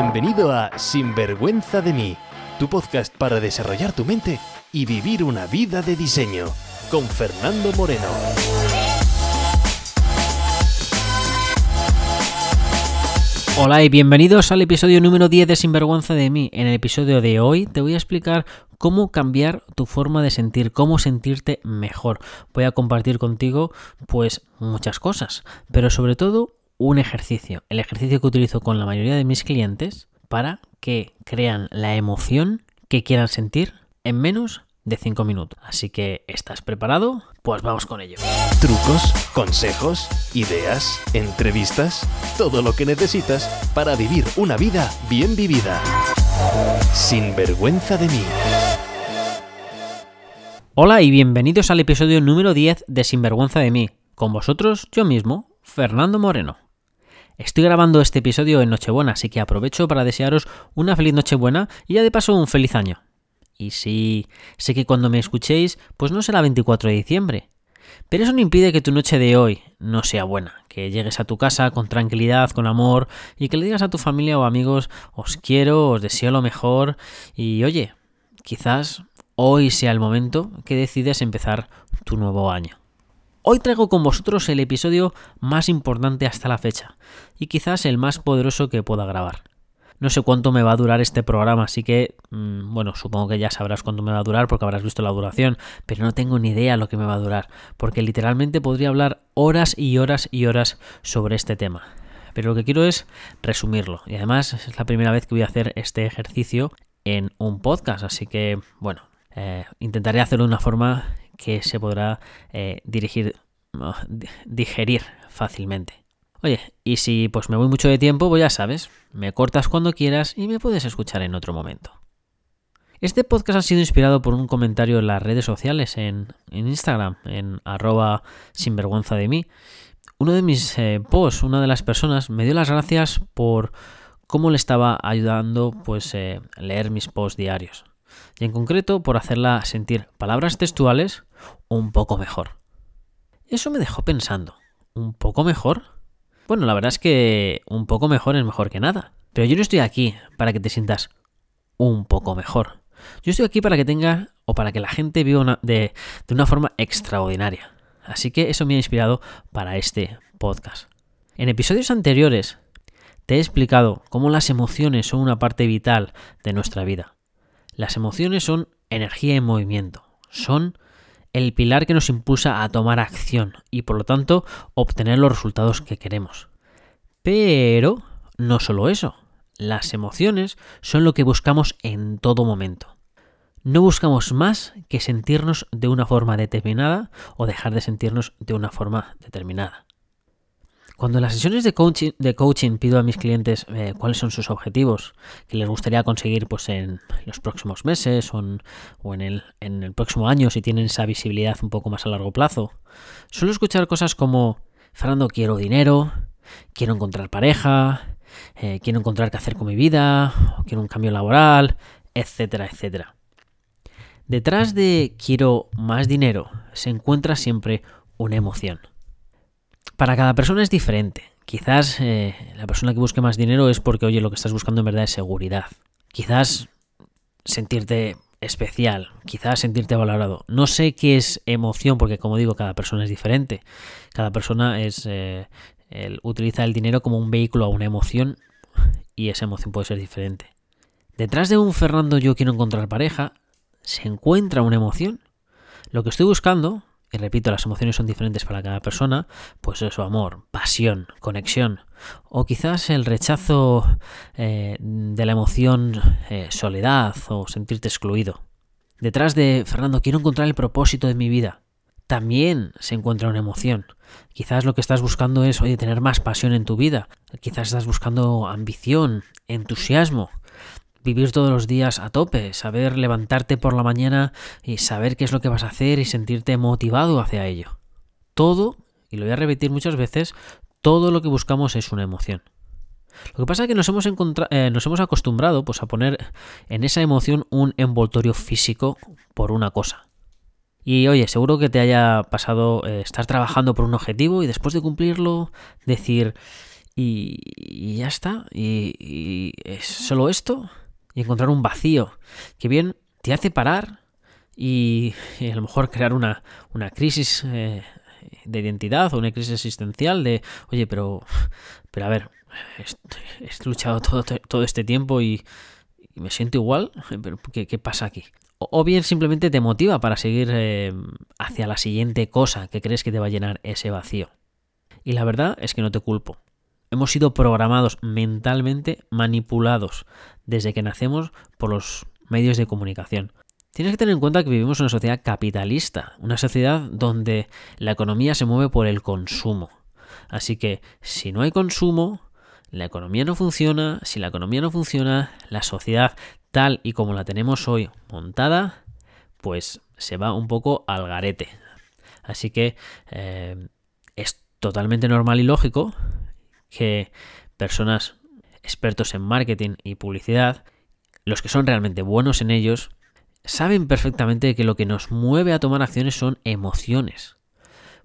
Bienvenido a Sinvergüenza de mí, tu podcast para desarrollar tu mente y vivir una vida de diseño, con Fernando Moreno. Hola y bienvenidos al episodio número 10 de Sinvergüenza de mí. En el episodio de hoy te voy a explicar cómo cambiar tu forma de sentir, cómo sentirte mejor. Voy a compartir contigo pues muchas cosas, pero sobre todo un ejercicio, el ejercicio que utilizo con la mayoría de mis clientes para que crean la emoción que quieran sentir en menos de 5 minutos. Así que, ¿estás preparado? Pues vamos con ello. Trucos, consejos, ideas, entrevistas, todo lo que necesitas para vivir una vida bien vivida. Sin vergüenza de mí. Hola y bienvenidos al episodio número 10 de Sinvergüenza de mí. Con vosotros, yo mismo, Fernando Moreno. Estoy grabando este episodio en Nochebuena, así que aprovecho para desearos una feliz Nochebuena y ya de paso un feliz año. Y sí, sé que cuando me escuchéis, pues no será 24 de diciembre. Pero eso no impide que tu noche de hoy no sea buena, que llegues a tu casa con tranquilidad, con amor y que le digas a tu familia o amigos os quiero, os deseo lo mejor y oye, quizás hoy sea el momento que decides empezar tu nuevo año. Hoy traigo con vosotros el episodio más importante hasta la fecha y quizás el más poderoso que pueda grabar. No sé cuánto me va a durar este programa, así que, mmm, bueno, supongo que ya sabrás cuánto me va a durar porque habrás visto la duración, pero no tengo ni idea lo que me va a durar, porque literalmente podría hablar horas y horas y horas sobre este tema. Pero lo que quiero es resumirlo, y además es la primera vez que voy a hacer este ejercicio en un podcast, así que, bueno, eh, intentaré hacerlo de una forma que se podrá eh, dirigir, digerir fácilmente. Oye, y si pues me voy mucho de tiempo, pues ya sabes, me cortas cuando quieras y me puedes escuchar en otro momento. Este podcast ha sido inspirado por un comentario en las redes sociales, en, en Instagram, en arroba sinvergüenza de mí. Uno de mis eh, posts, una de las personas, me dio las gracias por cómo le estaba ayudando pues eh, leer mis posts diarios. Y en concreto por hacerla sentir palabras textuales un poco mejor. Eso me dejó pensando, ¿un poco mejor? Bueno, la verdad es que un poco mejor es mejor que nada. Pero yo no estoy aquí para que te sientas un poco mejor. Yo estoy aquí para que tenga o para que la gente viva de, de una forma extraordinaria. Así que eso me ha inspirado para este podcast. En episodios anteriores te he explicado cómo las emociones son una parte vital de nuestra vida. Las emociones son energía en movimiento, son el pilar que nos impulsa a tomar acción y por lo tanto obtener los resultados que queremos. Pero no solo eso, las emociones son lo que buscamos en todo momento. No buscamos más que sentirnos de una forma determinada o dejar de sentirnos de una forma determinada. Cuando en las sesiones de coaching, pido a mis clientes eh, cuáles son sus objetivos que les gustaría conseguir pues, en los próximos meses o, en, el, próximo año si tienen esa visibilidad un poco más a largo plazo, suelo escuchar cosas como, Fernando, quiero dinero, quiero encontrar pareja, eh, quiero encontrar qué hacer con mi vida, quiero un cambio laboral, etcétera, etcétera. Detrás de quiero más dinero se encuentra siempre una emoción. Para cada persona es diferente. Quizás eh, la persona que busque más dinero es porque, oye, lo que estás buscando en verdad es seguridad. Quizás sentirte especial, quizás sentirte valorado. No sé qué es emoción, porque como digo, cada persona es diferente. Cada persona es eh, el, utiliza el dinero como un vehículo a una emoción y esa emoción puede ser diferente. Detrás de un Fernando yo quiero encontrar pareja, se encuentra una emoción. Lo que estoy buscando y repito, las emociones son diferentes para cada persona, pues eso, amor, pasión, conexión, o quizás el rechazo eh, de la emoción eh, soledad o sentirte excluido. Detrás de Fernando, quiero encontrar el propósito de mi vida. También se encuentra una emoción. Quizás lo que estás buscando es, oye, tener más pasión en tu vida. Quizás estás buscando ambición, entusiasmo vivir todos los días a tope, saber levantarte por la mañana y saber qué es lo que vas a hacer y sentirte motivado hacia ello. Todo, y lo voy a repetir muchas veces, todo lo que buscamos es una emoción. Lo que pasa es que nos hemos, eh, nos hemos acostumbrado pues, a poner en esa emoción un envoltorio físico por una cosa. Y oye, seguro que te haya pasado eh, estar trabajando por un objetivo y después de cumplirlo decir, y, ya está. Y, es solo esto. Y encontrar un vacío que bien te hace parar y, a lo mejor crear una, una crisis eh, de identidad o una crisis existencial de, oye, pero, pero a ver, he, luchado todo, todo este tiempo y, me siento igual, pero ¿qué, pasa aquí? O, bien simplemente te motiva para seguir eh, hacia la siguiente cosa que crees que te va a llenar ese vacío. Y la verdad es que no te culpo. Hemos sido programados mentalmente, manipulados desde que nacemos por los medios de comunicación. Tienes que tener en cuenta que vivimos en una sociedad capitalista, una sociedad donde la economía se mueve por el consumo. Así que si no hay consumo, la economía no funciona, si la economía no funciona, la sociedad tal y como la tenemos hoy montada, pues se va un poco al garete. Así que eh, es totalmente normal y lógico que personas expertos en marketing y publicidad, los que son realmente buenos en ellos, saben perfectamente que lo que nos mueve a tomar acciones son emociones.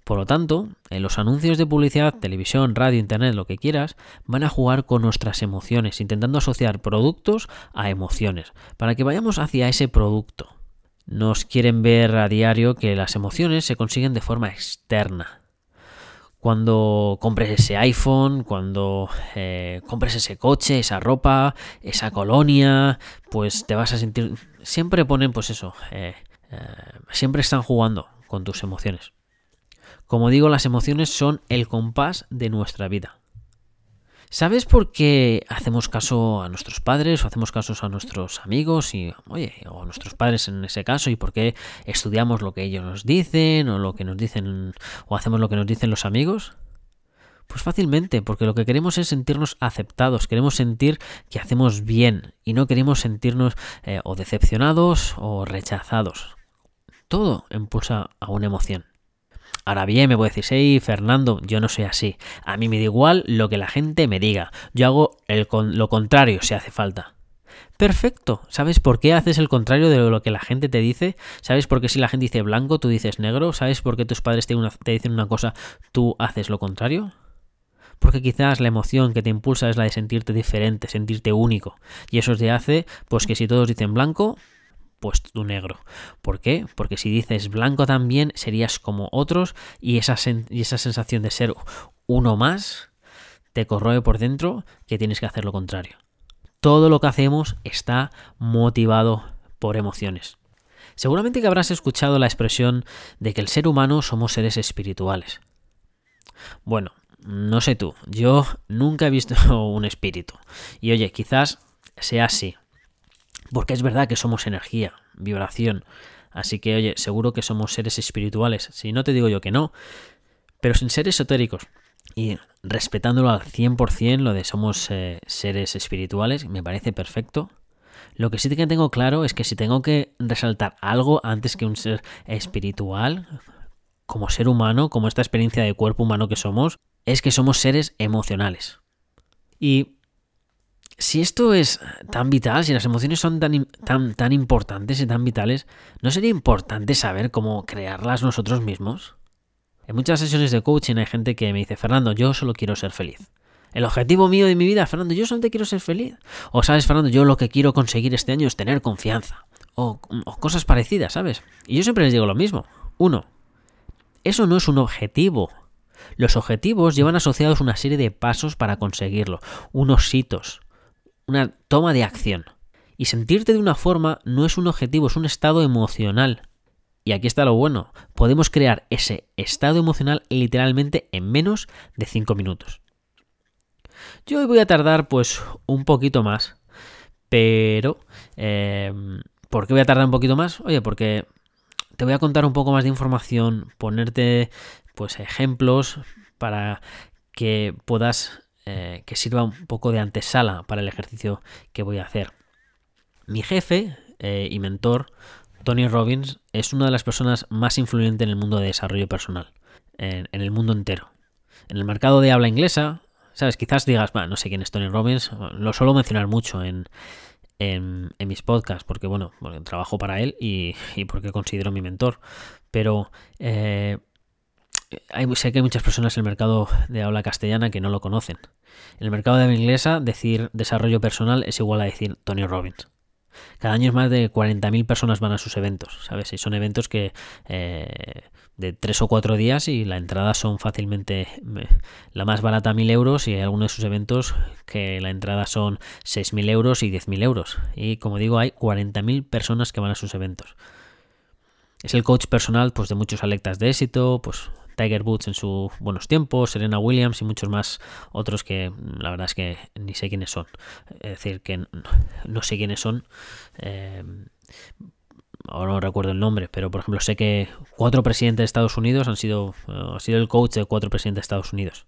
Por lo tanto, en los anuncios de publicidad, televisión, radio, internet, lo que quieras, van a jugar con nuestras emociones, intentando asociar productos a emociones, para que vayamos hacia ese producto. Nos quieren ver a diario que las emociones se consiguen de forma externa, cuando compres ese iPhone, cuando eh, compres ese coche, esa ropa, esa colonia, pues te vas a sentir... Siempre ponen, pues eso, eh, eh, siempre están jugando con tus emociones. Como digo, las emociones son el compás de nuestra vida. ¿Sabes por qué hacemos caso a nuestros padres o hacemos caso a nuestros amigos y, oye, o a nuestros padres en ese caso y por qué estudiamos lo que ellos nos dicen o lo que nos dicen o hacemos lo que nos dicen los amigos? Pues fácilmente, porque lo que queremos es sentirnos aceptados, queremos sentir que hacemos bien y no queremos sentirnos eh, o decepcionados o rechazados. Todo impulsa a una emoción. Ahora bien, me puede decir, hey, Fernando, yo no soy así. A mí me da igual lo que la gente me diga. Yo hago el lo contrario si hace falta. Perfecto. ¿Sabes por qué haces el contrario de lo que la gente te dice? ¿Sabes por qué si la gente dice blanco, tú dices negro? ¿Sabes por qué tus padres te, te dicen una cosa, tú haces lo contrario? Porque quizás la emoción que te impulsa es la de sentirte diferente, sentirte único. Y eso te hace, pues que si todos dicen blanco, pues tu negro. ¿Por qué? Porque si dices blanco también serías como otros y esa, y esa sensación de ser uno más te corroe por dentro que tienes que hacer lo contrario. Todo lo que hacemos está motivado por emociones. Seguramente que habrás escuchado la expresión de que el ser humano somos seres espirituales. Bueno, no sé tú, yo nunca he visto un espíritu. Y oye, quizás sea así, porque es verdad que somos energía, vibración. Así que, oye, seguro que somos seres espirituales. Si no te digo yo que no, pero sin ser esotéricos. Y respetándolo al 100%, lo de somos eh, seres espirituales, me parece perfecto. Lo que sí que tengo claro es que si tengo que resaltar algo antes que un ser espiritual, como ser humano, como esta experiencia de cuerpo humano que somos, es que somos seres emocionales. Y si esto es tan vital, si las emociones son tan, tan, tan importantes y tan vitales, ¿no sería importante saber cómo crearlas nosotros mismos? En muchas sesiones de coaching hay gente que me dice, Fernando, yo solo quiero ser feliz. El objetivo mío de mi vida, Fernando, yo solo quiero ser feliz. O sabes, Fernando, yo lo que quiero conseguir este año es tener confianza. O, o cosas parecidas, ¿sabes? Y yo siempre les digo lo mismo. Uno, eso no es un objetivo. Los objetivos llevan asociados una serie de pasos para conseguirlo, unos hitos, una toma de acción. Y sentirte de una forma no es un objetivo, es un estado emocional. Y aquí está lo bueno, podemos crear ese estado emocional literalmente en menos de 5 minutos. Yo hoy voy a tardar pues un poquito más, pero... Eh, ¿Por qué voy a tardar un poquito más? Oye, porque te voy a contar un poco más de información, ponerte pues ejemplos para que puedas eh, que sirva un poco de antesala para el ejercicio que voy a hacer. Mi jefe eh, y mentor, Tony Robbins, es una de las personas más influyentes en el mundo de desarrollo personal, en, el mundo entero. En el mercado de habla inglesa, sabes, quizás digas, no sé quién es Tony Robbins, lo suelo mencionar mucho en, en, mis podcasts, porque bueno, trabajo para él y, porque considero mi mentor. Pero eh, sé que hay muchas personas en el mercado de habla castellana que no lo conocen. En el mercado de habla inglesa, decir desarrollo personal es igual a decir Tony Robbins. Cada año es más de 40.000 personas van a sus eventos, ¿sabes? Son eventos que eh, de 3 o 4 días y la entrada son fácilmente la más barata 1.000 euros y hay algunos de sus eventos que la entrada son 6.000 euros y 10.000 euros. Y como digo, hay 40.000 personas que van a sus eventos. Es el coach personal pues, de muchos alectas de éxito, pues Tiger Woods en sus buenos tiempos, Serena Williams y muchos más otros que la verdad es que ni sé quiénes son. Es decir, que no, sé quiénes son. Eh, ahora no recuerdo el nombre, pero por ejemplo sé que cuatro presidentes de Estados Unidos han sido, ha sido el coach de cuatro presidentes de Estados Unidos.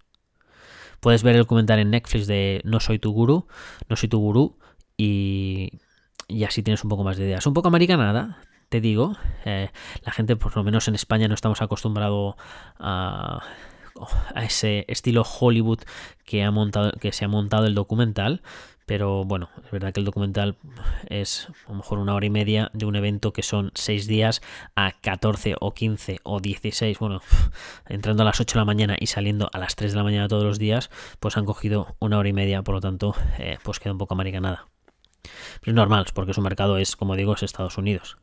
Puedes ver el comentario en Netflix de No soy tu gurú, no soy tu gurú y, y así tienes un poco más de ideas. Un poco americanada, te digo. Eh, la gente, por lo menos en España, no estamos acostumbrados a, ese estilo Hollywood que, ha montado, que se ha montado el documental. Pero bueno, es verdad que el documental es a lo mejor una hora y media de un evento que son 6 días a 14 o 15 o 16. Bueno, entrando a las 8 de la mañana y saliendo a las 3 de la mañana todos los días, pues han cogido una hora y media, por lo tanto, eh, pues queda un poco americanada. Pero es normal, porque su mercado es, como digo, es Estados Unidos.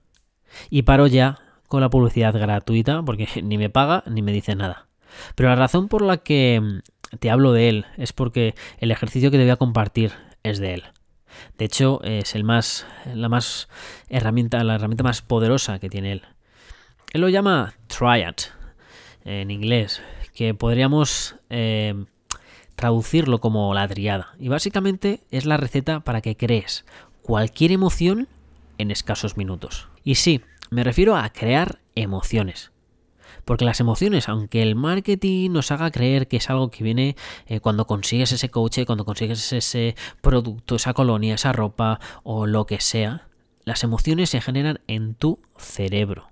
Y paro ya con la publicidad gratuita porque ni me paga ni me dice nada. Pero la razón por la que mm, te hablo de él es porque el ejercicio que te voy a compartir es de él. De hecho, es el más, la más herramienta, la herramienta más poderosa que tiene él. Él lo llama Triad en inglés, que podríamos eh, traducirlo como la triada. Y básicamente es la receta para que crees cualquier emoción en escasos minutos. Y sí, me refiero a crear emociones. Porque las emociones, aunque el marketing nos haga creer que es algo que viene eh, cuando consigues ese coche, cuando consigues ese producto, esa colonia, esa ropa o lo que sea, las emociones se generan en tu cerebro.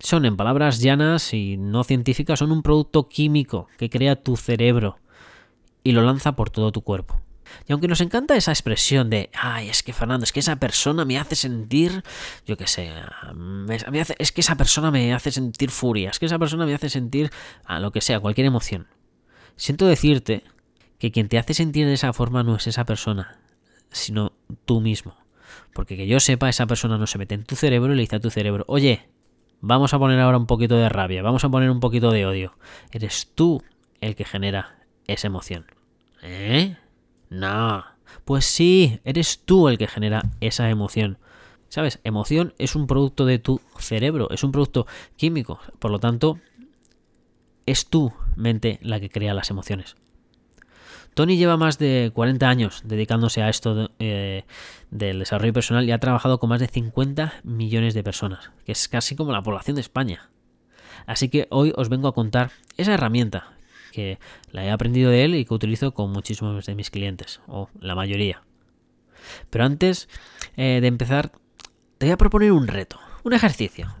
Son, en palabras llanas y no científicas, son un producto químico que crea tu cerebro y lo lanza por todo tu cuerpo. Y aunque nos encanta esa expresión de, ay, es que Fernando, es que esa persona me hace sentir, yo qué sé, es que esa persona me hace sentir furia, es que esa persona me hace sentir a lo que sea, cualquier emoción. Siento decirte que quien te hace sentir de esa forma no es esa persona, sino tú mismo. Porque que yo sepa, esa persona no se mete en tu cerebro y le dice a tu cerebro, oye, vamos a poner ahora un poquito de rabia, vamos a poner un poquito de odio. Eres tú el que genera esa emoción. ¿Eh? No. Pues sí, eres tú el que genera esa emoción. ¿Sabes? Emoción es un producto de tu cerebro, es un producto químico. Por lo tanto, es tu mente la que crea las emociones. Tony lleva más de 40 años dedicándose a esto eh, del desarrollo personal y ha trabajado con más de 50 millones de personas, que es casi como la población de España. Así que hoy os vengo a contar esa herramienta que la he aprendido de él y que utilizo con muchísimos de mis clientes, o la mayoría. Pero antes eh, de empezar, te voy a proponer un reto, un ejercicio.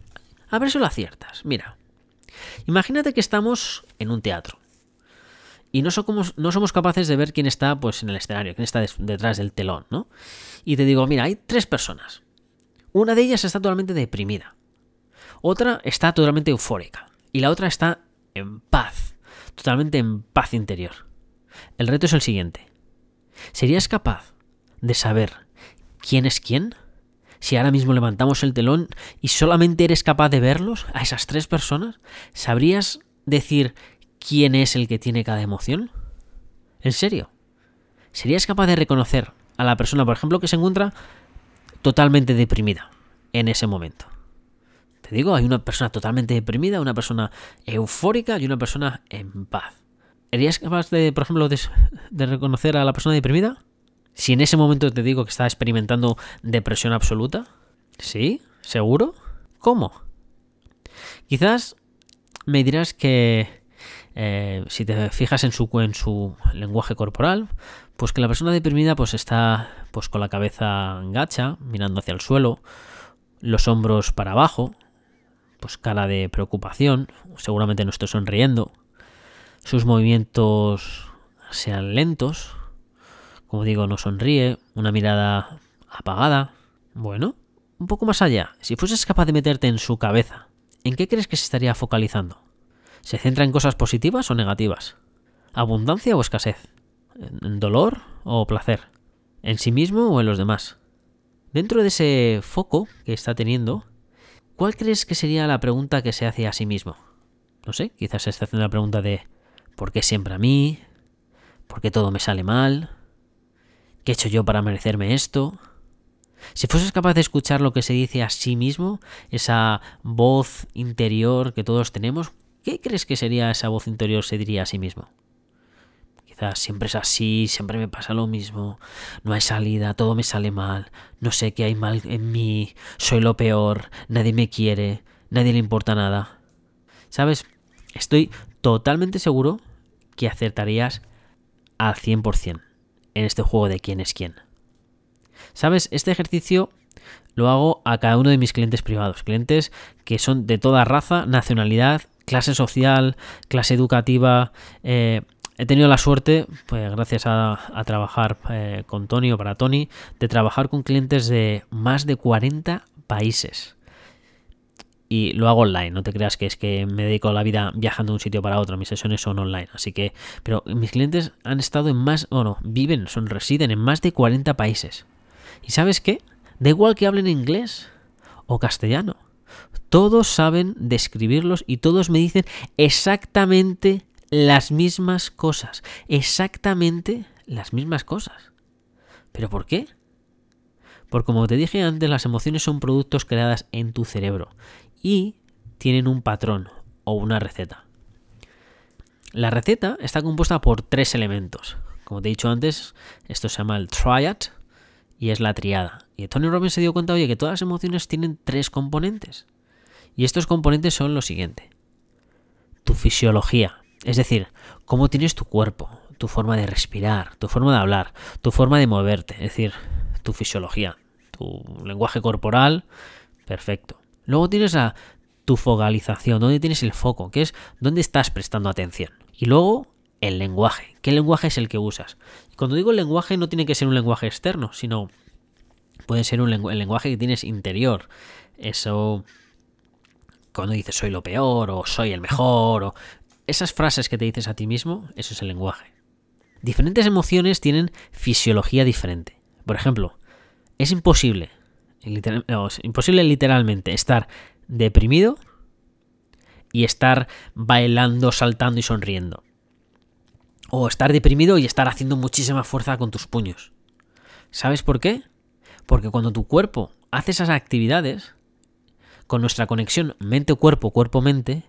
A ver si lo aciertas. Mira, imagínate que estamos en un teatro y no somos, no somos capaces de ver quién está pues, en el escenario, quién está detrás del telón, ¿no? Y te digo, mira, hay tres personas. Una de ellas está totalmente deprimida. Otra está totalmente eufórica. Y la otra está en paz totalmente en paz interior. El reto es el siguiente. ¿Serías capaz de saber quién es quién? Si ahora mismo levantamos el telón y solamente eres capaz de verlos, a esas tres personas, ¿sabrías decir quién es el que tiene cada emoción? ¿En serio? ¿Serías capaz de reconocer a la persona, por ejemplo, que se encuentra totalmente deprimida en ese momento? Digo, hay una persona totalmente deprimida, una persona eufórica y una persona en paz. ¿Erías capaz de, por ejemplo, de, reconocer a la persona deprimida? Si en ese momento te digo que está experimentando depresión absoluta. ¿Sí? ¿Seguro? ¿Cómo? Quizás me dirás que eh, si te fijas en su, en su lenguaje corporal, pues que la persona deprimida pues está pues con la cabeza gacha, mirando hacia el suelo, los hombros para abajo, pues cara de preocupación, seguramente no estoy sonriendo, sus movimientos sean lentos, como digo, no sonríe, una mirada apagada. Bueno, un poco más allá, si fueses capaz de meterte en su cabeza, ¿en qué crees que se estaría focalizando? ¿Se centra en cosas positivas o negativas? ¿Abundancia o escasez? ¿En dolor o placer? ¿En sí mismo o en los demás? Dentro de ese foco que está teniendo, ¿cuál crees que sería la pregunta que se hace a sí mismo? No sé, quizás se está haciendo la pregunta de ¿por qué siempre a mí? ¿Por qué todo me sale mal? ¿Qué he hecho yo para merecerme esto? Si fueses capaz de escuchar lo que se dice a sí mismo, esa voz interior que todos tenemos, ¿qué crees que sería esa voz interior se diría a sí mismo? Siempre es así, siempre me pasa lo mismo, no hay salida, todo me sale mal, no sé qué hay mal en mí, soy lo peor, nadie me quiere, nadie le importa nada. ¿Sabes? Estoy totalmente seguro que acertarías al 100% en este juego de quién es quién. ¿Sabes? Este ejercicio lo hago a cada uno de mis clientes privados, clientes que son de toda raza, nacionalidad, clase social, clase educativa. Eh, he tenido la suerte, pues gracias a, trabajar eh, con Tony o para Tony, de trabajar con clientes de más de 40 países. Y lo hago online, no te creas que es que me dedico la vida viajando de un sitio para otro, mis sesiones son online, así que, pero mis clientes han estado en más, o no, viven, son, residen en más de 40 países. ¿Y sabes qué? Da igual que hablen inglés o castellano. Todos saben describirlos y todos me dicen exactamente las mismas cosas. Exactamente las mismas cosas. ¿Pero por qué? Porque como te dije antes, las emociones son productos creadas en tu cerebro y tienen un patrón o una receta. La receta está compuesta por tres elementos. Como te he dicho antes, esto se llama el triad, y es la triada. Y Tony Robbins se dio cuenta, oye, que todas las emociones tienen tres componentes. Y estos componentes son lo siguiente. Tu fisiología, es decir, cómo tienes tu cuerpo, tu forma de respirar, tu forma de hablar, tu forma de moverte, es decir, tu fisiología, tu lenguaje corporal, perfecto. Luego tienes a tu focalización, dónde tienes el foco, que es dónde estás prestando atención. Y luego el lenguaje. ¿Qué lenguaje es el que usas? cuando digo lenguaje no tiene que ser un lenguaje externo, sino puede ser un el lenguaje que tienes interior. Eso cuando dices soy lo peor o soy el mejor o esas frases que te dices a ti mismo, eso es el lenguaje. Diferentes emociones tienen fisiología diferente. Por ejemplo, es imposible, imposible literalmente estar deprimido y estar bailando, saltando y sonriendo. O estar deprimido y estar haciendo muchísima fuerza con tus puños. ¿Sabes por qué? Porque cuando tu cuerpo hace esas actividades, con nuestra conexión mente-cuerpo, cuerpo-mente,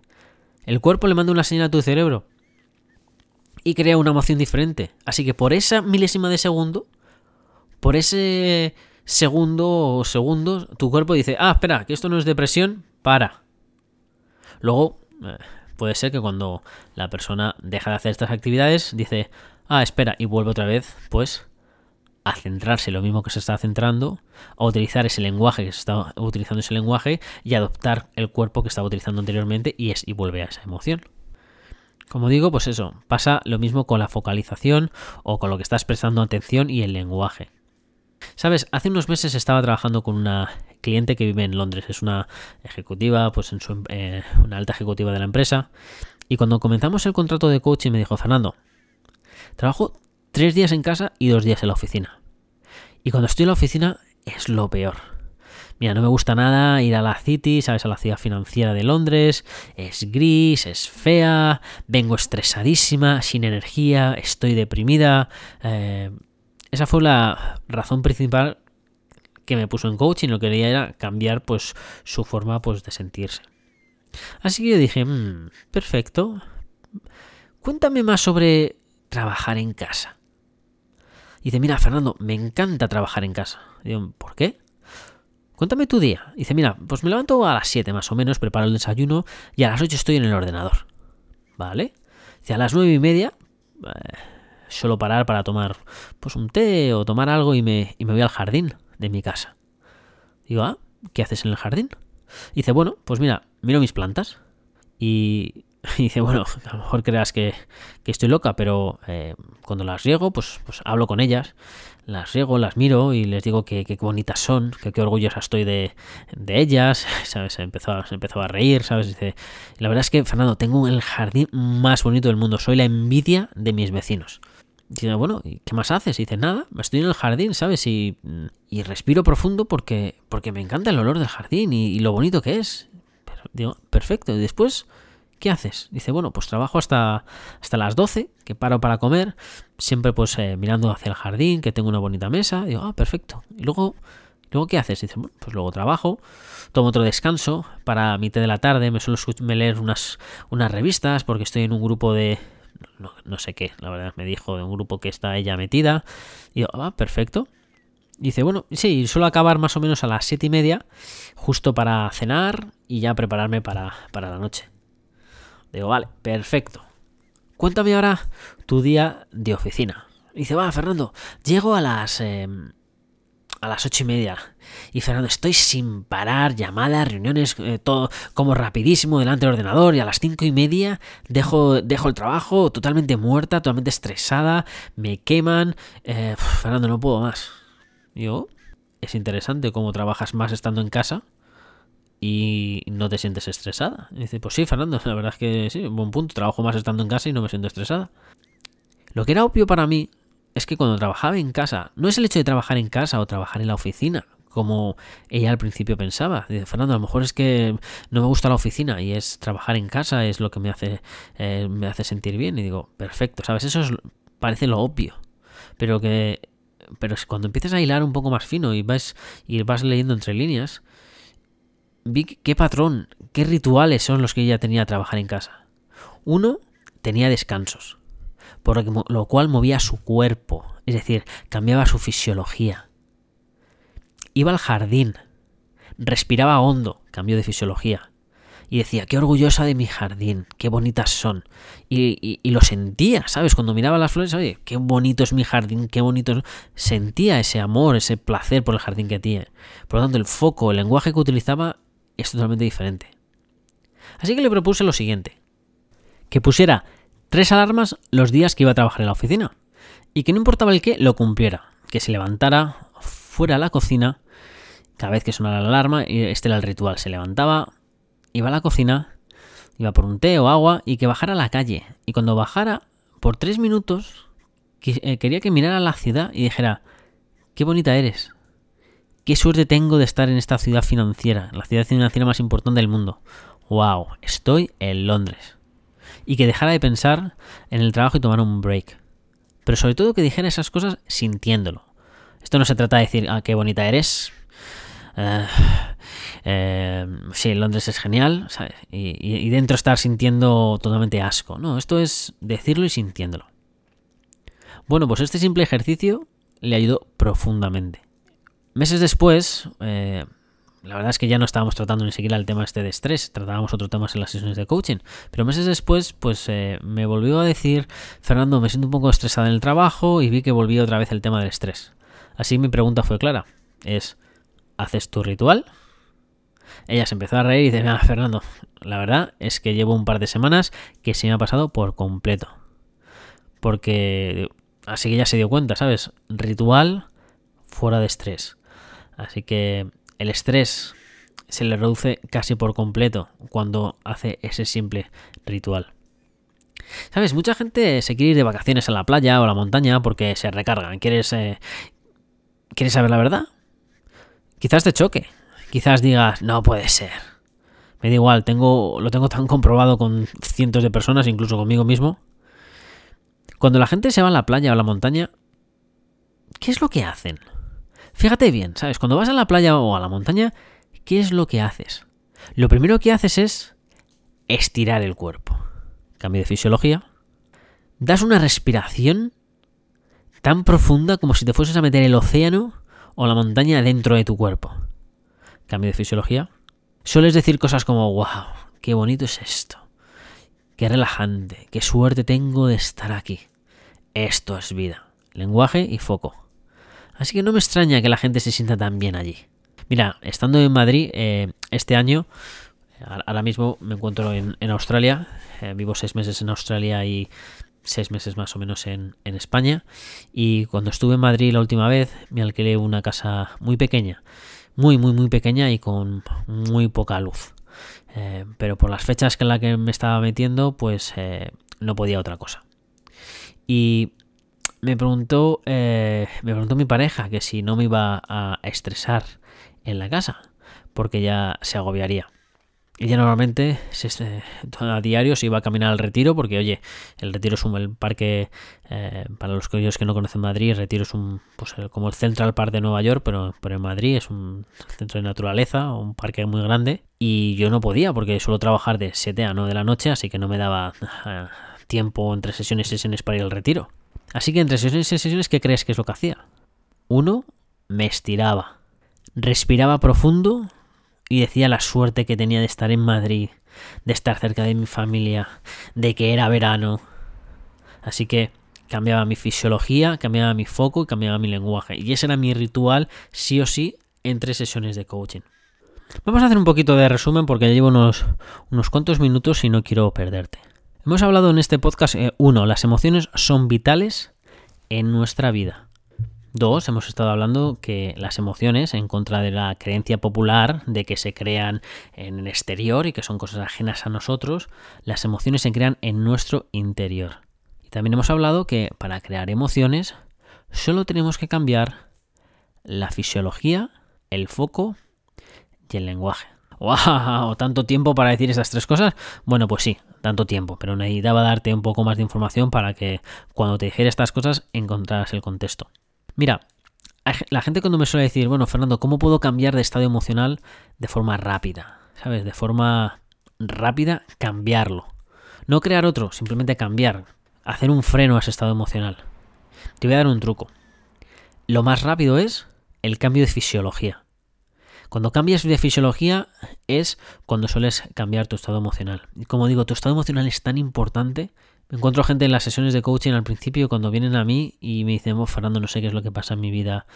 el cuerpo le manda una señal a tu cerebro y crea una emoción diferente. Así que por esa milésima de segundo, por ese segundo o segundos, tu cuerpo dice, ah, espera, que esto no es depresión, para. Luego, eh, puede ser que cuando la persona deja de hacer estas actividades, dice, ah, espera, y vuelve otra vez, pues, a centrarse lo mismo que se está centrando, a utilizar ese lenguaje que se está utilizando ese lenguaje y adoptar el cuerpo que estaba utilizando anteriormente y, es, y vuelve a esa emoción. Como digo, pues eso, pasa lo mismo con la focalización o con lo que estás prestando atención y el lenguaje. Sabes, hace unos meses estaba trabajando con una cliente que vive en Londres, es una ejecutiva, pues en su, eh, una alta ejecutiva de la empresa. Y cuando comenzamos el contrato de coaching me dijo, Fernando, trabajo tres días en casa y dos días en la oficina. Y cuando estoy en la oficina es lo peor. Mira, no me gusta nada ir a la City, ¿sabes? A la ciudad financiera de Londres. Es gris, es fea, vengo estresadísima, sin energía, estoy deprimida. Eh, esa fue la razón principal que me puso en coaching, lo que quería era cambiar pues su forma pues de sentirse. Así que yo dije, mm, perfecto. Cuéntame más sobre trabajar en casa. Dice, mira, Fernando, me encanta trabajar en casa. Digo, ¿por qué? Cuéntame tu día. Dice, mira, pues me levanto a las 7 más o menos, preparo el desayuno y a las 8 estoy en el ordenador. ¿Vale? Dice, a las 9 y media eh, suelo parar para tomar pues un té o tomar algo y me, y me voy al jardín de mi casa. Digo, ah, ¿qué haces en el jardín? dice, bueno, pues mira, miro mis plantas. Y, dice, bueno, a lo mejor creas que, estoy loca, pero eh, cuando las riego, pues, pues hablo con ellas, las riego, las miro y les digo que, qué bonitas son, que qué orgullosa estoy de, ellas, ¿sabes? Se empezó, se empezó a reír, ¿sabes? Dice, la verdad es que, Fernando, tengo el jardín más bonito del mundo, soy la envidia de mis vecinos. Dice, bueno, ¿y qué más haces? Y dice, nada, estoy en el jardín, ¿sabes? Y, y respiro profundo porque, porque me encanta el olor del jardín y, lo bonito que es. Pero, digo, perfecto. Y después, ¿qué haces? Dice, bueno, pues trabajo hasta, hasta las 12, que paro para comer, siempre pues eh, mirando hacia el jardín, que tengo una bonita mesa. Digo, ah, perfecto. Y luego, luego ¿qué haces? Dice, bueno, pues luego trabajo, tomo otro descanso, para mitad de la tarde me suelo leer unas, unas revistas porque estoy en un grupo de no, sé qué, la verdad, me dijo de un grupo que está ella metida. Yo, ah, perfecto. Dice, bueno, sí, suelo acabar más o menos a las siete y media, justo para cenar y ya prepararme para, la noche. Digo, vale, perfecto. Cuéntame ahora tu día de oficina. Dice, va, Fernando, llego a las... Em, a las ocho y media. Y Fernando, estoy sin parar, llamadas, reuniones, eh, todo como rapidísimo delante del ordenador. Y a las cinco y media dejo, dejo el trabajo totalmente muerta, totalmente estresada, me queman. Eh, Fernando, no puedo más. Yo, es interesante cómo trabajas más estando en casa y no te sientes estresada. Y dice, pues sí, Fernando, la verdad es que sí, buen punto. Trabajo más estando en casa y no me siento estresada. Lo que era obvio para mí es que cuando trabajaba en casa, no es el hecho de trabajar en casa o trabajar en la oficina, como ella al principio pensaba. Dice, Fernando, a lo mejor es que no me gusta la oficina y es trabajar en casa, es lo que me hace, eh, me hace sentir bien. Y digo, perfecto, ¿sabes? Eso parece lo obvio. Pero que. Pero cuando empiezas a hilar un poco más fino y vas, y vas leyendo entre líneas, vi qué patrón, qué rituales son los que ella tenía a trabajar en casa. Uno, tenía descansos por lo cual movía su cuerpo, es decir, cambiaba su fisiología. Iba al jardín, respiraba hondo, cambio de fisiología, y decía, qué orgullosa de mi jardín, qué bonitas son. Y, lo sentía, ¿sabes? Cuando miraba las flores, oye, qué bonito es mi jardín, qué bonito. Sentía ese amor, ese placer por el jardín que tiene. Por lo tanto, el foco, el lenguaje que utilizaba es totalmente diferente. Así que le propuse lo siguiente: que pusiera tres alarmas los días que iba a trabajar en la oficina. Y que no importaba el qué, lo cumpliera. Que se levantara fuera a la cocina cada vez que sonara la alarma, este era el ritual, se levantaba, iba a la cocina, iba por un té o agua y que bajara a la calle. Y cuando bajara, por tres minutos, eh, quería que mirara la ciudad y dijera, qué bonita eres. Qué suerte tengo de estar en esta ciudad financiera, la ciudad financiera más importante del mundo. ¡Wow! Estoy en Londres y que dejara de pensar en el trabajo y tomar un break. Pero sobre todo que dijera esas cosas sintiéndolo. Esto no se trata de decir, ah, qué bonita eres. Uh, eh, sí, Londres es genial. Y, y, dentro estar sintiendo totalmente asco. No, esto es decirlo y sintiéndolo. Bueno, pues este simple ejercicio le ayudó profundamente. Meses después, eh, la verdad es que ya no estábamos tratando ni siquiera el tema este de estrés, tratábamos otros temas en las sesiones de coaching. Pero meses después, pues eh, me volvió a decir, Fernando, me siento un poco estresada en el trabajo y vi que volvía otra vez el tema del estrés. Así mi pregunta fue clara, es, ¿haces tu ritual? Ella se empezó a reír y dice, ah, Fernando, la verdad es que llevo un par de semanas que se me ha pasado por completo. Porque así que ya se dio cuenta, ¿sabes? Ritual fuera de estrés. Así que el estrés se le reduce casi por completo cuando hace ese simple ritual. ¿Sabes? Mucha gente se quiere ir de vacaciones a la playa o a la montaña porque se recargan. ¿Quieres, eh, ¿Quieres saber la verdad? Quizás te choque. Quizás digas, no puede ser. Me da igual, tengo, lo tengo tan comprobado con cientos de personas, incluso conmigo mismo. Cuando la gente se va a la playa o a la montaña, ¿qué es lo que hacen? Fíjate bien, ¿sabes? Cuando vas a la playa o a la montaña, ¿qué es lo que haces? Lo primero que haces es estirar el cuerpo. Cambio de fisiología. Das una respiración tan profunda como si te fueses a meter el océano o la montaña dentro de tu cuerpo. Cambio de fisiología. Sueles decir cosas como, wow, qué bonito es esto. Qué relajante, qué suerte tengo de estar aquí. Esto es vida. Lenguaje y foco. Así que no me extraña que la gente se sienta tan bien allí. Mira, estando en Madrid eh, este año, ahora mismo me encuentro en, Australia, eh, vivo seis meses en Australia y seis meses más o menos en, España. Y cuando estuve en Madrid la última vez, me alquilé una casa muy pequeña, muy, muy, muy pequeña y con muy poca luz. Eh, pero por las fechas en las que me estaba metiendo, pues no podía otra cosa. Y me preguntó, eh, me preguntó mi pareja que si no me iba a estresar en la casa, porque ya se agobiaría. Ella normalmente a diario se iba a caminar al retiro porque, oye, el retiro es un parque, eh, para los que no conocen Madrid, el retiro es un, pues como el Central Park de Nueva York, pero, pero en Madrid es un centro de naturaleza, un parque muy grande. Y yo no podía porque suelo trabajar de 7 a 9 de la noche, así que no me daba eh, tiempo entre sesiones y sesiones para ir al retiro. Así que entre sesiones y sesiones, ¿qué crees que es lo que hacía? Uno, me estiraba. Respiraba profundo y decía la suerte que tenía de estar en Madrid, de estar cerca de mi familia, de que era verano. Así que cambiaba mi fisiología, cambiaba mi foco y cambiaba mi lenguaje. Y ese era mi ritual, sí o sí, entre sesiones de coaching. Vamos a hacer un poquito de resumen porque ya llevo unos, unos cuantos minutos y no quiero perderte. Hemos hablado en este podcast, eh, uno, las emociones son vitales en nuestra vida. Dos, hemos estado hablando que las emociones, en contra de la creencia popular de que se crean en el exterior y que son cosas ajenas a nosotros, las emociones se crean en nuestro interior. Y también hemos hablado que para crear emociones solo tenemos que cambiar la fisiología, el foco y el lenguaje. ¡Wow! ¿Tanto tiempo para decir esas tres cosas? Bueno, pues sí, tanto tiempo, pero necesitaba darte un poco más de información para que cuando te dijera estas cosas encontraras el contexto. Mira, la gente cuando me suele decir, bueno, Fernando, ¿cómo puedo cambiar de estado emocional de forma rápida? ¿Sabes? De forma rápida, cambiarlo. No crear otro, simplemente cambiar. Hacer un freno a ese estado emocional. Te voy a dar un truco. Lo más rápido es el cambio de fisiología. Cuando cambias de fisiología es cuando sueles cambiar tu estado emocional. Y como digo, tu estado emocional es tan importante me encuentro gente en las sesiones de coaching al principio cuando vienen a mí y me dicen, oh, Fernando, no sé qué es lo que pasa en mi vida,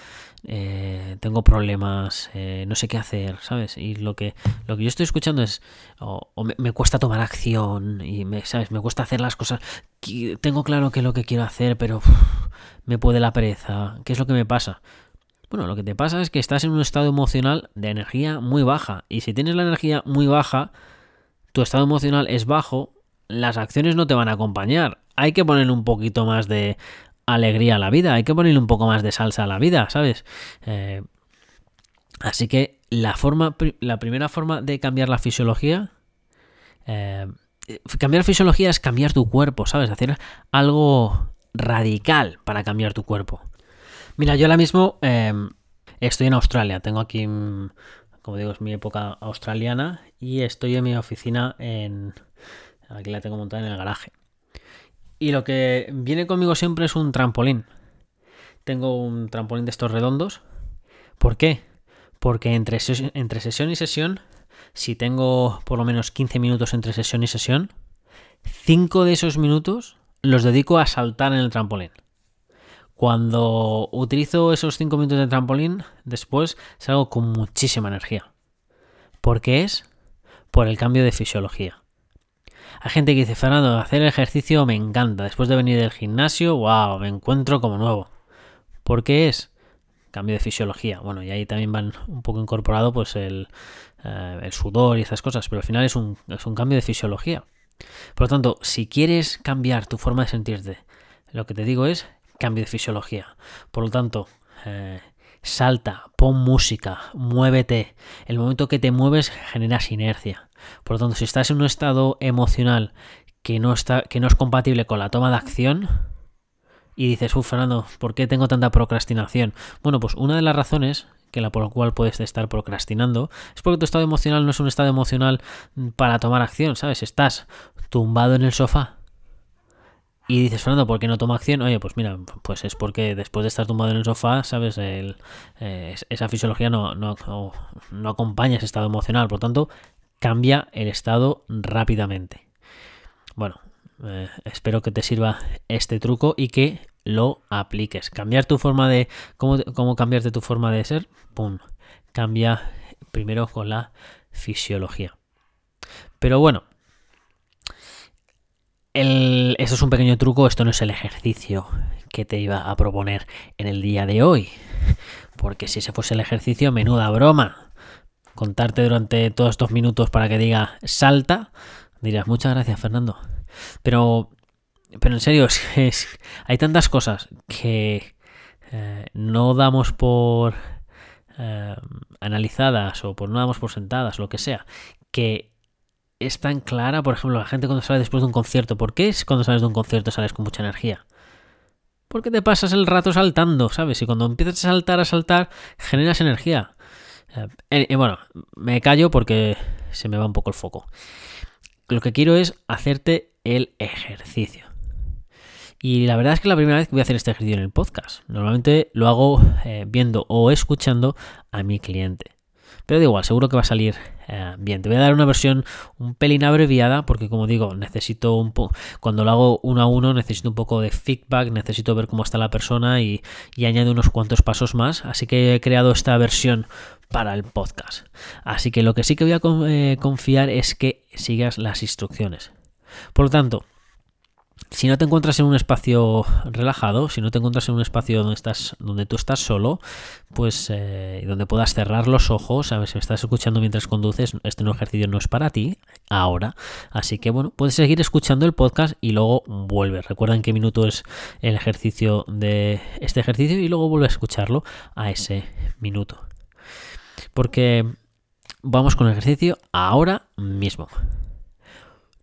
eh, tengo problemas, eh, no sé qué hacer, ¿sabes? Y lo que, lo que yo estoy escuchando es, o, me, cuesta tomar acción y me, ¿sabes? Me cuesta hacer las cosas, tengo claro qué es lo que quiero hacer, pero me puede la pereza, ¿qué es lo que me pasa? Bueno, lo que te pasa es que estás en un estado emocional de energía muy baja y si tienes la energía muy baja, tu estado emocional es bajo las acciones no te van a acompañar. Hay que ponerle un poquito más de alegría a la vida, hay que ponerle un poco más de salsa a la vida, ¿sabes? Eh, así que la, forma, la primera forma de cambiar la fisiología... Eh, cambiar fisiología es cambiar tu cuerpo, ¿sabes? Hacer algo radical para cambiar tu cuerpo. Mira, yo ahora mismo em, estoy en Australia, tengo aquí, mm, como digo, es mi época australiana y estoy en mi oficina en, Aquí la tengo montada en el garaje. Y lo que viene conmigo siempre es un trampolín. Tengo un trampolín de estos redondos. ¿Por qué? Porque entre, entre sesión y sesión, si tengo por lo menos 15 minutos entre sesión y sesión, 5 de esos minutos los dedico a saltar en el trampolín. Cuando utilizo esos 5 minutos de trampolín, después salgo con muchísima energía. ¿Por qué es? Por el cambio de fisiología. Hay gente que dice, Fernando, hacer ejercicio me encanta. Después de venir del gimnasio, wow, me encuentro como nuevo. ¿Por qué es? Cambio de fisiología. Bueno, y ahí también van un poco incorporado pues el, eh, sudor y esas cosas, pero al final es un, es un cambio de fisiología. Por lo tanto, si quieres cambiar tu forma de sentirte, lo que te digo es cambio de fisiología. Por lo tanto, eh, salta, pon música, muévete. El momento que te mueves generas inercia. Por lo tanto, si estás en un estado emocional que no, está, que no es compatible con la toma de acción, y dices, uff, Fernando, ¿por qué tengo tanta procrastinación? Bueno, pues una de las razones que la por la cual puedes estar procrastinando es porque tu estado emocional no es un estado emocional para tomar acción, ¿sabes? Estás tumbado en el sofá y dices, Fernando, ¿por qué no toma acción? Oye, pues mira, pues es porque después de estar tumbado en el sofá, ¿sabes? Eh, esa fisiología no, acompaña ese estado emocional, por lo tanto, cambia el estado rápidamente. Bueno, eh, espero que te sirva este truco y que lo apliques. Cambiar tu forma de. ¿Cómo, cómo cambiarte tu forma de ser? ¡Pum! Cambia primero con la fisiología. Pero bueno, esto es un pequeño truco, esto no es el ejercicio que te iba a proponer en el día de hoy. Porque si ese fuese el ejercicio, menuda broma. Contarte durante todos estos minutos para que diga salta, dirás muchas gracias Fernando. Pero, pero en serio, es, hay tantas cosas que eh, no damos por eh, analizadas o por no damos por sentadas, lo que sea, que es tan clara, por ejemplo, la gente cuando sale después de un concierto. ¿Por qué es cuando sales de un concierto sales con mucha energía? Porque te pasas el rato saltando, ¿sabes? Y cuando empiezas a saltar, a saltar, generas energía. Eh, eh, bueno, me callo porque se me va un poco el foco. Lo que quiero es hacerte el ejercicio. Y la verdad es que es la primera vez que voy a hacer este ejercicio en el podcast. Normalmente lo hago eh, viendo o escuchando a mi cliente. Pero da igual, seguro que va a salir eh, bien. Te voy a dar una versión un pelín abreviada porque como digo, necesito un poco, cuando lo hago uno a uno, necesito un poco de feedback, necesito ver cómo está la persona y, añado unos cuantos pasos más. Así que he creado esta versión para el podcast. Así que lo que sí que voy a eh, confiar es que sigas las instrucciones. Por lo tanto, si no te encuentras en un espacio relajado, si no te encuentras en un espacio donde estás, donde tú estás solo, pues eh, donde puedas cerrar los ojos, ver si me estás escuchando mientras conduces, este ejercicio no es para ti ahora, así que bueno, puedes seguir escuchando el podcast y luego vuelve. Recuerda en qué minuto es el ejercicio de este ejercicio y luego vuelve a escucharlo a ese minuto, porque vamos con el ejercicio ahora mismo.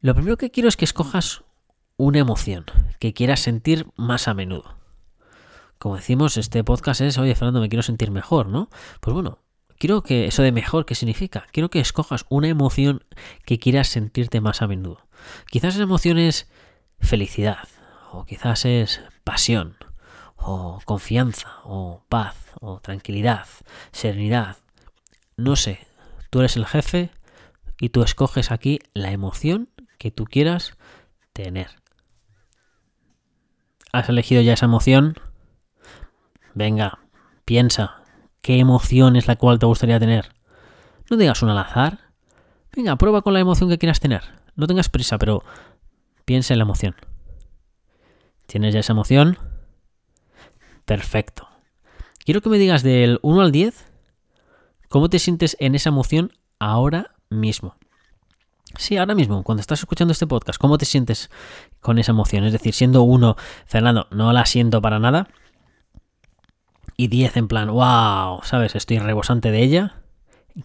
Lo primero que quiero es que escojas una emoción que quieras sentir más a menudo. Como decimos, este podcast es, oye Fernando, me quiero sentir mejor, ¿no? Pues bueno, quiero que eso de mejor, ¿qué significa? Quiero que escojas una emoción que quieras sentirte más a menudo. Quizás esa emoción es felicidad, o quizás es pasión, o confianza, o paz, o tranquilidad, serenidad. No sé, tú eres el jefe y tú escoges aquí la emoción que tú quieras tener. ¿Has elegido ya esa emoción? Venga, piensa, ¿qué emoción es la cual te gustaría tener? No digas un al azar. Venga, prueba con la emoción que quieras tener. No tengas prisa, pero piensa en la emoción. ¿Tienes ya esa emoción? Perfecto. Quiero que me digas del 1 al 10 cómo te sientes en esa emoción ahora mismo. Sí, ahora mismo, cuando estás escuchando este podcast, ¿cómo te sientes con esa emoción? Es decir, siendo uno, Fernando, no la siento para nada. Y 10 en plan, wow, ¿sabes? Estoy rebosante de ella.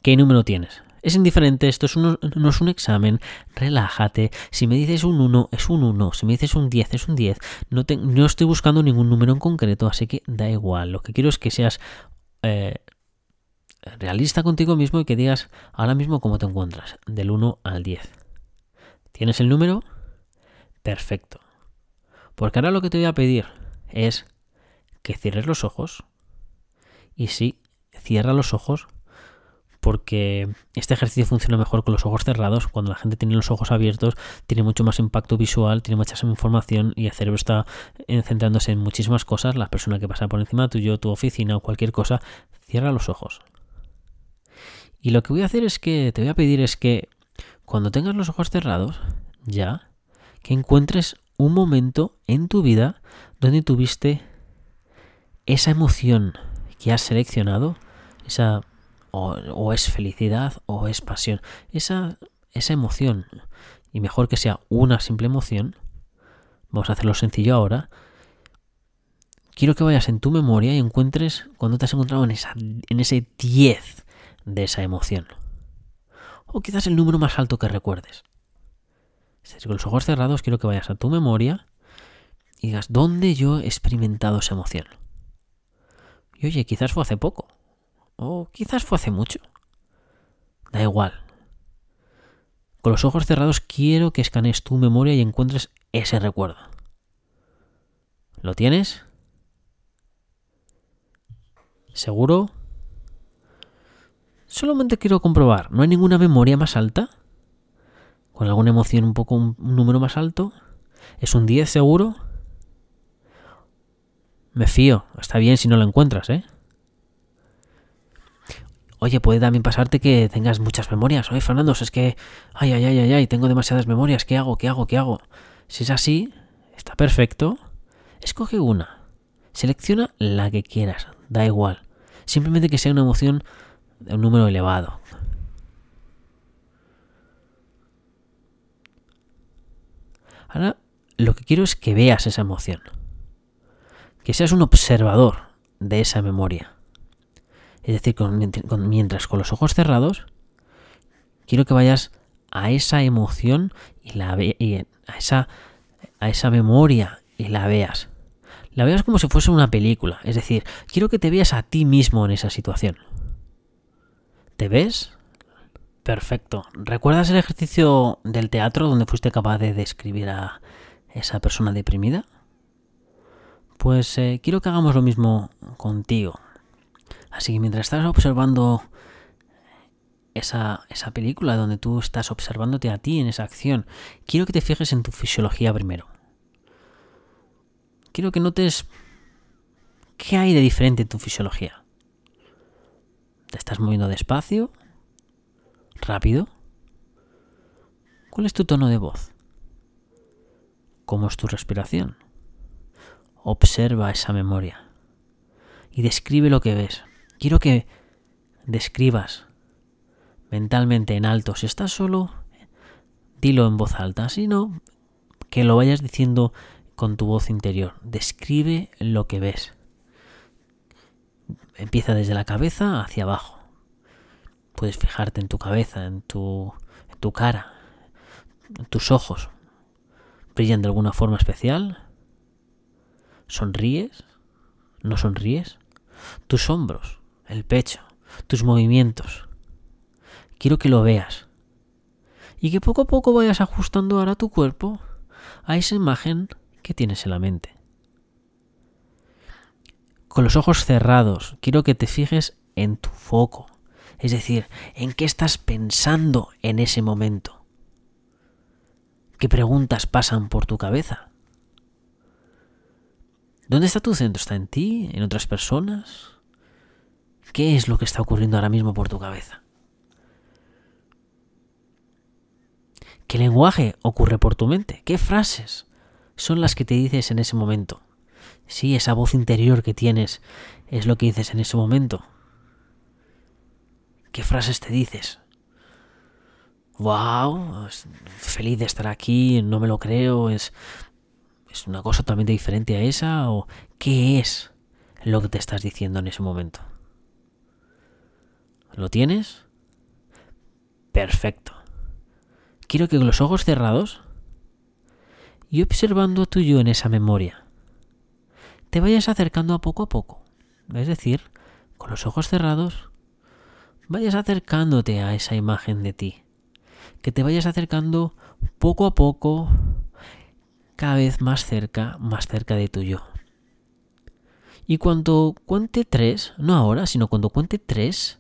¿Qué número tienes? Es indiferente, esto es no es un examen, relájate. Si me dices un 1, es un 1. Si me dices un 10, es un 10. No, estoy buscando ningún número en concreto, así que da igual. Lo que quiero es que seas eh, realista contigo mismo y que digas ahora mismo cómo te encuentras, del 1 al 10. ¿Tienes el número? Perfecto. Porque ahora lo que te voy a pedir es que cierres los ojos. Y sí, cierra los ojos porque este ejercicio funciona mejor con los ojos cerrados. Cuando la gente tiene los ojos abiertos, tiene mucho más impacto visual, tiene mucha más información y el cerebro está centrándose en muchísimas cosas. La persona que pasa por encima tuyo, tu oficina o cualquier cosa, cierra los ojos. Y lo que voy a hacer es que te voy a pedir es que cuando tengas los ojos cerrados, ya, que encuentres un momento en tu vida donde tuviste esa emoción que has seleccionado, esa o, es felicidad o es pasión, esa, esa emoción, y mejor que sea una simple emoción, vamos a hacerlo sencillo ahora, quiero que vayas en tu memoria y encuentres cuando te has encontrado en, esa, en ese 10 de esa emoción. O quizás el número más alto que recuerdes. Con los ojos cerrados quiero que vayas a tu memoria y digas, ¿dónde yo he experimentado esa emoción? Y oye, quizás fue hace poco. O quizás fue hace mucho. Da igual. Con los ojos cerrados quiero que escanees tu memoria y encuentres ese recuerdo. ¿Lo tienes? ¿Seguro? Solamente quiero comprobar, ¿no hay ninguna memoria más alta? ¿Con alguna emoción un poco un, número más alto? ¿Es un 10 seguro? Me fío, está bien si no lo encuentras, ¿eh? Oye, puede también pasarte que tengas muchas memorias. Oye, Fernando, es que... Ay, ay, ay, ay, ay, tengo demasiadas memorias. ¿Qué hago? ¿Qué hago? ¿Qué hago? Si es así, está perfecto. Escoge una. Selecciona la que quieras, da igual. Simplemente que sea una emoción de un número elevado. Ahora lo que quiero es que veas esa emoción. Que seas un observador de esa memoria. Es decir, mientras con los ojos cerrados, quiero que vayas a esa emoción y la y a esa a esa memoria y la veas. La veas como si fuese una película, es decir, quiero que te veas a ti mismo en esa situación. ¿Te ves? Perfecto. ¿Recuerdas el ejercicio del teatro donde fuiste capaz de describir a esa persona deprimida? Pues eh, quiero que hagamos lo mismo contigo. Así que mientras estás observando esa, esa película donde tú estás observándote a ti en esa acción, quiero que te fijes en tu fisiología primero. Quiero que notes qué hay de diferente en tu fisiología. ¿Te estás moviendo despacio? ¿Rápido? ¿Cuál es tu tono de voz? ¿Cómo es tu respiración? Observa esa memoria y describe lo que ves. Quiero que describas mentalmente en alto. Si estás solo, dilo en voz alta. Si no, que lo vayas diciendo con tu voz interior. Describe lo que ves. Empieza desde la cabeza hacia abajo. Puedes fijarte en tu cabeza, en tu, en tu cara, en tus ojos. ¿Brillan de alguna forma especial? ¿Sonríes? ¿No sonríes? Tus hombros, el pecho, tus movimientos. Quiero que lo veas. Y que poco a poco vayas ajustando ahora tu cuerpo a esa imagen que tienes en la mente. Con los ojos cerrados, quiero que te fijes en tu foco, es decir, en qué estás pensando en ese momento. ¿Qué preguntas pasan por tu cabeza? ¿Dónde está tu centro? ¿Está en ti? ¿En otras personas? ¿Qué es lo que está ocurriendo ahora mismo por tu cabeza? ¿Qué lenguaje ocurre por tu mente? ¿Qué frases son las que te dices en ese momento? Sí, esa voz interior que tienes es lo que dices en ese momento. ¿Qué frases te dices? wow, feliz de estar aquí, no me lo creo, es, es una cosa totalmente diferente a esa, o qué es lo que te estás diciendo en ese momento. ¿Lo tienes? Perfecto. Quiero que con los ojos cerrados y observando a tu yo en esa memoria, te vayas acercando a poco a poco. Es decir, con los ojos cerrados, vayas acercándote a esa imagen de ti que te vayas acercando poco a poco, cada vez más cerca, más cerca de tu yo. Y cuando cuente tres, no ahora, sino cuando cuente tres,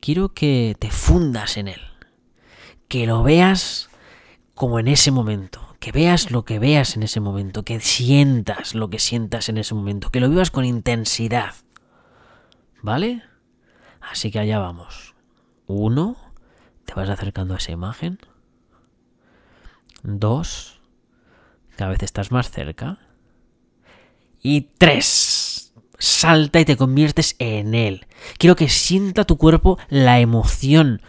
quiero que te fundas en él, que lo veas como en ese momento, que veas lo que veas en ese momento, que sientas lo que sientas en ese momento, que lo vivas con intensidad. ¿Vale? Así que allá vamos. Uno, te vas acercando a esa imagen. Dos, cada vez estás más cerca. Y tres, salta y te conviertes en él. Quiero que sienta tu cuerpo la emoción,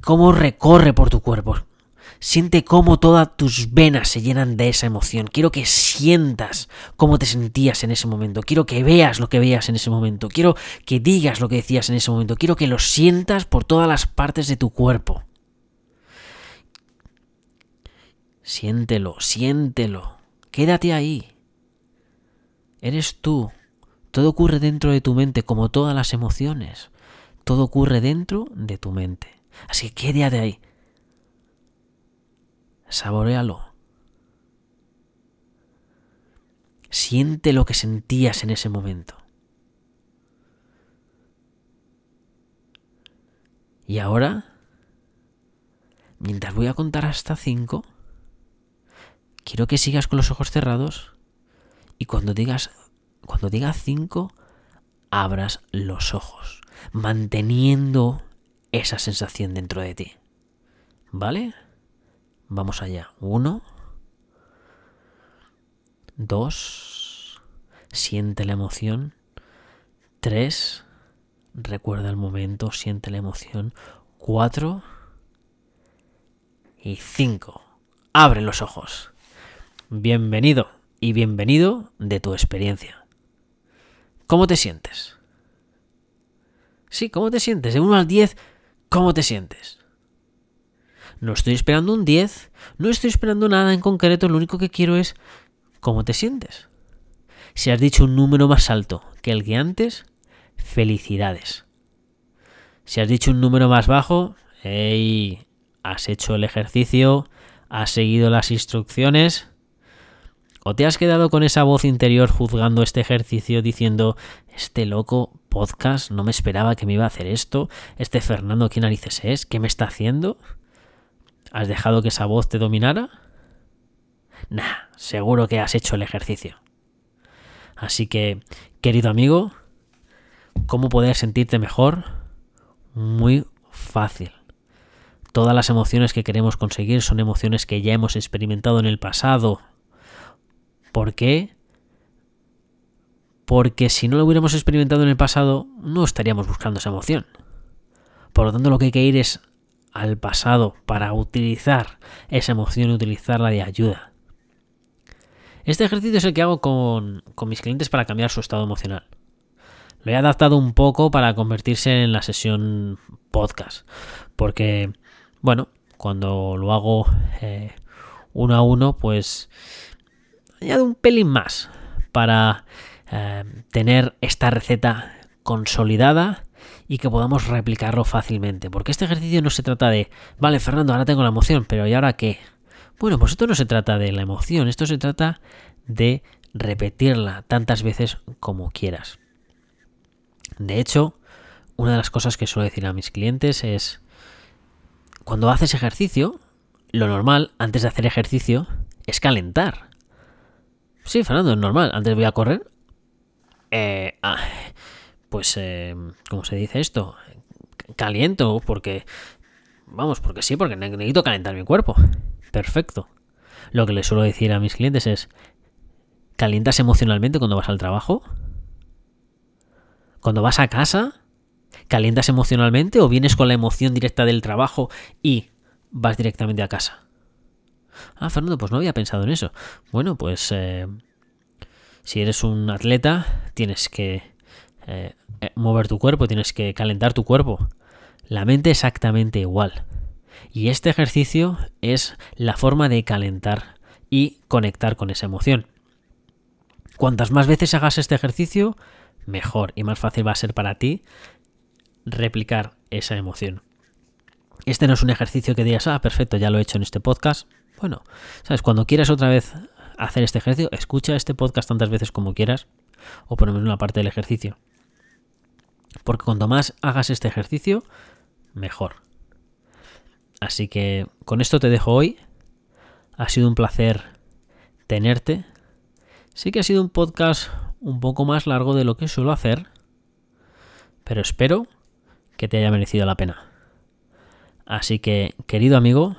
cómo recorre por tu cuerpo. Siente cómo todas tus venas se llenan de esa emoción. Quiero que sientas cómo te sentías en ese momento. Quiero que veas lo que veas en ese momento. Quiero que digas lo que decías en ese momento. Quiero que lo sientas por todas las partes de tu cuerpo. Siéntelo, siéntelo. Quédate ahí. Eres tú. Todo ocurre dentro de tu mente, como todas las emociones. Todo ocurre dentro de tu mente. Así que quédate ahí. Saborealo. Siente lo que sentías en ese momento. Y ahora, mientras voy a contar hasta cinco, quiero que sigas con los ojos cerrados y cuando digas, cuando diga cinco, abras los ojos, manteniendo esa sensación dentro de ti. ¿Vale? Vamos allá. Uno, 2. Siente la emoción. 3. Recuerda el momento, siente la emoción. 4. Y 5. Abre los ojos. Bienvenido y bienvenido de tu experiencia. ¿Cómo te sientes? Sí, ¿cómo te sientes? De 1 al 10, ¿cómo te sientes? No estoy esperando un 10, no estoy esperando nada en concreto, lo único que quiero es cómo te sientes. Si has dicho un número más alto que el que antes, felicidades. Si has dicho un número más bajo, hey, has hecho el ejercicio, has seguido las instrucciones, o te has quedado con esa voz interior juzgando este ejercicio diciendo, este loco podcast no me esperaba que me iba a hacer esto, este Fernando, ¿qué narices es? ¿Qué me está haciendo? ¿Has dejado que esa voz te dominara? Nah, seguro que has hecho el ejercicio. Así que, querido amigo, ¿cómo poder sentirte mejor? Muy fácil. Todas las emociones que queremos conseguir son emociones que ya hemos experimentado en el pasado ¿Por qué? Porque si no lo hubiéramos experimentado en el pasado, no estaríamos buscando esa emoción. Por lo tanto, lo que hay que ir es al pasado para utilizar esa emoción y utilizarla de ayuda. Este ejercicio es el que hago con, con, mis clientes para cambiar su estado emocional. Lo he adaptado un poco para convertirse en la sesión podcast. Porque, bueno, cuando lo hago eh, uno a uno, pues añado un pelín más para eh, tener esta receta consolidada y que podamos replicarlo fácilmente. Porque este ejercicio no se trata de, vale, Fernando, ahora tengo la emoción, pero ¿y ahora qué? Bueno, pues esto no se trata de la emoción, esto se trata de repetirla tantas veces como quieras. De hecho, una de las cosas que suelo decir a mis clientes es, cuando haces ejercicio, lo normal antes de hacer ejercicio es calentar. Sí, Fernando, es normal. Antes voy a correr. Eh, ah, pues, eh, ¿cómo se dice esto? Caliento, porque... Vamos, porque sí, porque necesito calentar mi cuerpo. Perfecto. Lo que le suelo decir a mis clientes es, ¿calientas emocionalmente cuando vas al trabajo? Cuando vas a casa, ¿calientas emocionalmente o vienes con la emoción directa del trabajo y vas directamente a casa? Ah, Fernando, pues no había pensado en eso. Bueno, pues eh, si eres un atleta, tienes que eh, eh, mover tu cuerpo, tienes que calentar tu cuerpo. La mente exactamente igual. Y este ejercicio es la forma de calentar y conectar con esa emoción. Cuantas más veces hagas este ejercicio, mejor y más fácil va a ser para ti replicar esa emoción. Este no es un ejercicio que digas, ah, perfecto, ya lo he hecho en este podcast, bueno, sabes, cuando quieras otra vez hacer este ejercicio, escucha este podcast tantas veces como quieras, o por lo menos una parte del ejercicio. Porque cuanto más hagas este ejercicio, mejor. Así que con esto te dejo hoy. Ha sido un placer tenerte. Sí que ha sido un podcast un poco más largo de lo que suelo hacer, pero espero que te haya merecido la pena. Así que, querido amigo,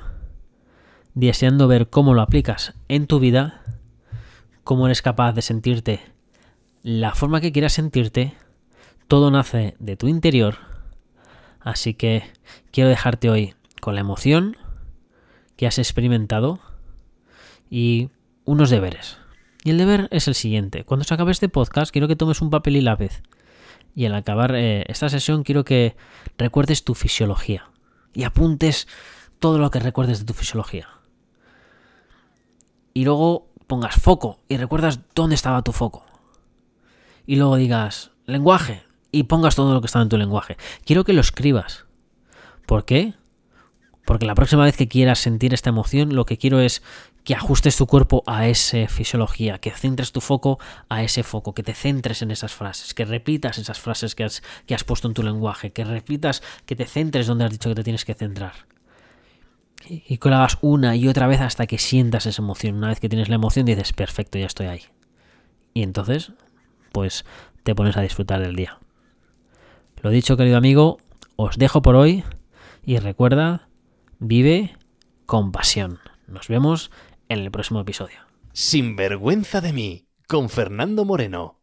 deseando ver cómo lo aplicas en tu vida, cómo eres capaz de sentirte la forma que quieras sentirte, todo nace de tu interior, así que quiero dejarte hoy con la emoción que has experimentado y unos deberes. Y el deber es el siguiente. Cuando se acabe este podcast, quiero que tomes un papel y lápiz. Y al acabar eh, esta sesión, quiero que recuerdes tu fisiología. Y apuntes todo lo que recuerdes de tu fisiología y luego pongas foco y recuerdas dónde estaba tu foco. Y luego digas lenguaje y pongas todo lo que estaba en tu lenguaje. Quiero que lo escribas. ¿Por qué? Porque la próxima vez que quieras sentir esta emoción, lo que quiero es que ajustes tu cuerpo a esa fisiología, que centres tu foco a ese foco, que te centres en esas frases, que repitas esas frases que has, que has puesto en tu lenguaje, que repitas, que te centres donde has dicho que te tienes que centrar y que lo hagas una y otra vez hasta que sientas esa emoción. Una vez que tienes la emoción dices, perfecto, ya estoy ahí. Y entonces, pues te pones a disfrutar del día. Lo dicho, querido amigo, os dejo por hoy y recuerda, vive con pasión. Nos vemos en el próximo episodio. Sin vergüenza de mí, con Fernando Moreno.